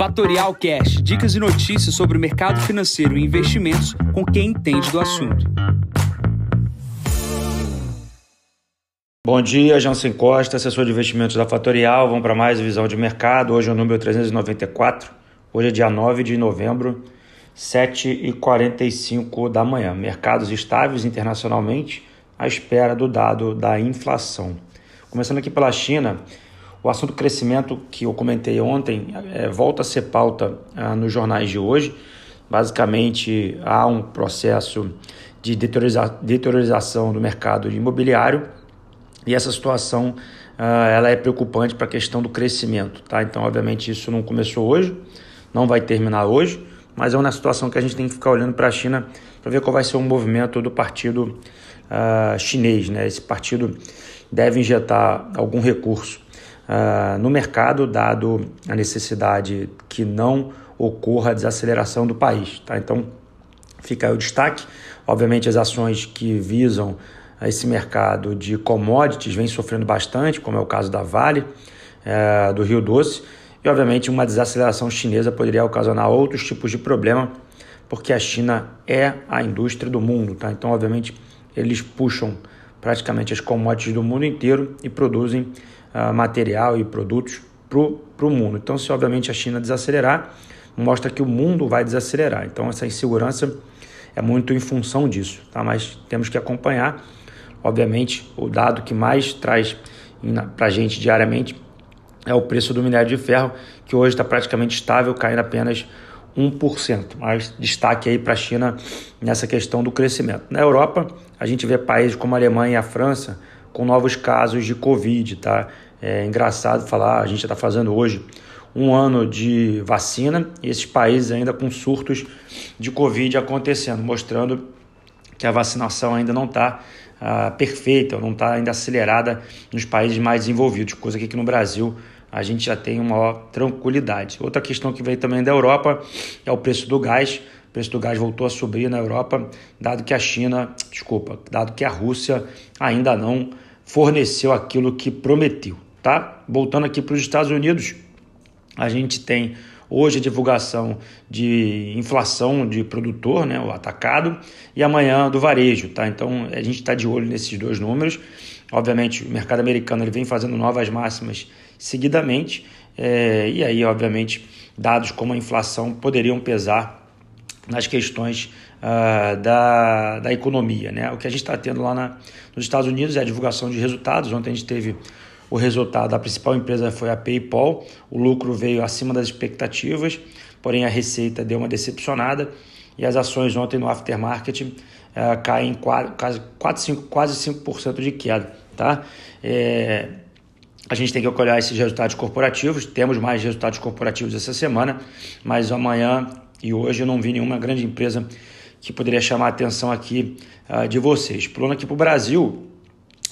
Fatorial Cash, dicas e notícias sobre o mercado financeiro e investimentos com quem entende do assunto. Bom dia, Jansen Costa, assessor de investimentos da Fatorial. Vamos para mais visão de mercado. Hoje é o número 394. Hoje é dia 9 de novembro, 7h45 da manhã. Mercados estáveis internacionalmente à espera do dado da inflação. Começando aqui pela China, o assunto crescimento que eu comentei ontem é, volta a ser pauta ah, nos jornais de hoje. Basicamente, há um processo de deterioriza deteriorização do mercado imobiliário e essa situação ah, ela é preocupante para a questão do crescimento. Tá? Então, obviamente, isso não começou hoje, não vai terminar hoje, mas é uma situação que a gente tem que ficar olhando para a China para ver qual vai ser o movimento do partido uh, chinês. Né? Esse partido deve injetar algum recurso uh, no mercado, dado a necessidade que não ocorra a desaceleração do país. Tá? Então, fica aí o destaque. Obviamente, as ações que visam esse mercado de commodities vêm sofrendo bastante, como é o caso da Vale, uh, do Rio Doce, e obviamente uma desaceleração chinesa poderia ocasionar outros tipos de problema, porque a China é a indústria do mundo, tá? Então, obviamente, eles puxam praticamente as commodities do mundo inteiro e produzem uh, material e produtos para o mundo. Então, se obviamente a China desacelerar, mostra que o mundo vai desacelerar. Então, essa insegurança é muito em função disso, tá? Mas temos que acompanhar. Obviamente, o dado que mais traz para a gente diariamente é o preço do minério de ferro, que hoje está praticamente estável, caindo apenas 1%. Mas destaque aí para a China nessa questão do crescimento. Na Europa, a gente vê países como a Alemanha e a França com novos casos de Covid, tá? É engraçado falar, a gente está fazendo hoje um ano de vacina e esses países ainda com surtos de Covid acontecendo, mostrando que a vacinação ainda não está uh, perfeita, não está ainda acelerada nos países mais desenvolvidos, coisa que aqui no Brasil a gente já tem uma maior tranquilidade. Outra questão que veio também da Europa é o preço do gás. O preço do gás voltou a subir na Europa, dado que a China, desculpa, dado que a Rússia ainda não forneceu aquilo que prometeu, tá? Voltando aqui para os Estados Unidos, a gente tem hoje a divulgação de inflação de produtor, né, o atacado, e amanhã do varejo, tá? Então a gente está de olho nesses dois números. Obviamente, o mercado americano ele vem fazendo novas máximas seguidamente, é, e aí, obviamente, dados como a inflação poderiam pesar nas questões uh, da, da economia. Né? O que a gente está tendo lá na, nos Estados Unidos é a divulgação de resultados. Ontem a gente teve o resultado, a principal empresa foi a PayPal, o lucro veio acima das expectativas, porém a receita deu uma decepcionada e as ações ontem no aftermarket uh, caem quase, quase, 5, quase 5% de queda. Tá? É, a gente tem que olhar esses resultados corporativos, temos mais resultados corporativos essa semana, mas amanhã e hoje eu não vi nenhuma grande empresa que poderia chamar a atenção aqui uh, de vocês. Pulando aqui para o Brasil,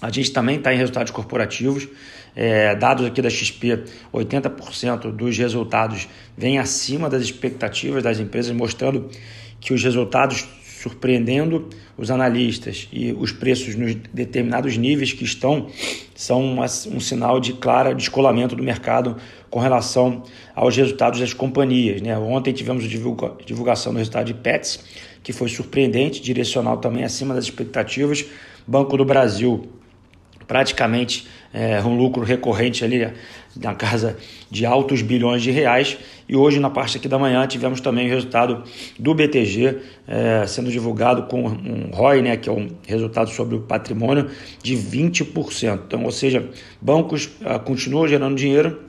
a gente também está em resultados corporativos. É, dados aqui da XP, 80% dos resultados vêm acima das expectativas das empresas, mostrando que os resultados surpreendendo os analistas e os preços nos determinados níveis que estão são uma, um sinal de clara descolamento do mercado com relação aos resultados das companhias. Né? Ontem tivemos a divulga, divulgação do resultado de Pets, que foi surpreendente, direcional também acima das expectativas. Banco do Brasil praticamente é, um lucro recorrente ali na casa de altos bilhões de reais. E hoje, na parte aqui da manhã, tivemos também o resultado do BTG é, sendo divulgado com um ROI, né, que é um resultado sobre o patrimônio, de 20%. Então, ou seja, bancos ah, continuam gerando dinheiro,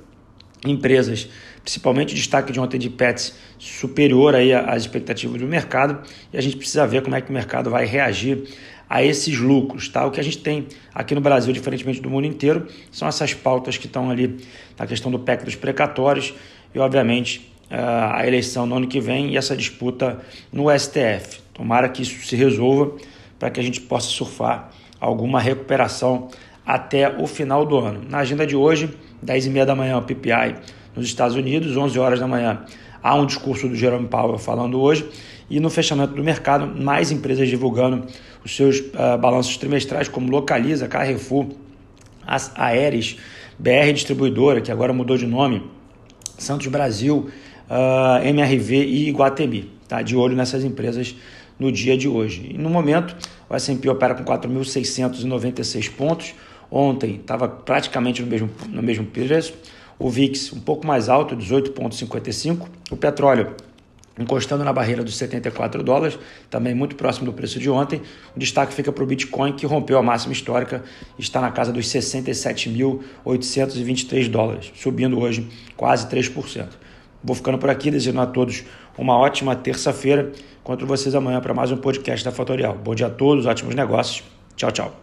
empresas principalmente o destaque de ontem de Pets superior aí às expectativas do mercado e a gente precisa ver como é que o mercado vai reagir a esses lucros. Tá? O que a gente tem aqui no Brasil, diferentemente do mundo inteiro, são essas pautas que estão ali na questão do PEC dos precatórios e, obviamente, a eleição no ano que vem e essa disputa no STF. Tomara que isso se resolva para que a gente possa surfar alguma recuperação até o final do ano. Na agenda de hoje, 10h30 da manhã, o PPI nos Estados Unidos, 11 horas da manhã, há um discurso do Jerome Powell falando hoje e no fechamento do mercado, mais empresas divulgando os seus uh, balanços trimestrais, como Localiza, Carrefour, a Aeres, BR Distribuidora, que agora mudou de nome, Santos Brasil, uh, ah, MRV e Iguatemi. Tá? De olho nessas empresas no dia de hoje. E no momento, o S&P opera com 4.696 pontos. Ontem estava praticamente no mesmo, no mesmo preço. O VIX um pouco mais alto, 18,55. O petróleo encostando na barreira dos 74 dólares, também muito próximo do preço de ontem. O destaque fica para o Bitcoin, que rompeu a máxima histórica, está na casa dos 67.823 dólares, subindo hoje quase 3%. Vou ficando por aqui, desejando a todos uma ótima terça-feira. Encontro vocês amanhã para mais um podcast da Fatorial. Bom dia a todos, ótimos negócios. Tchau, tchau.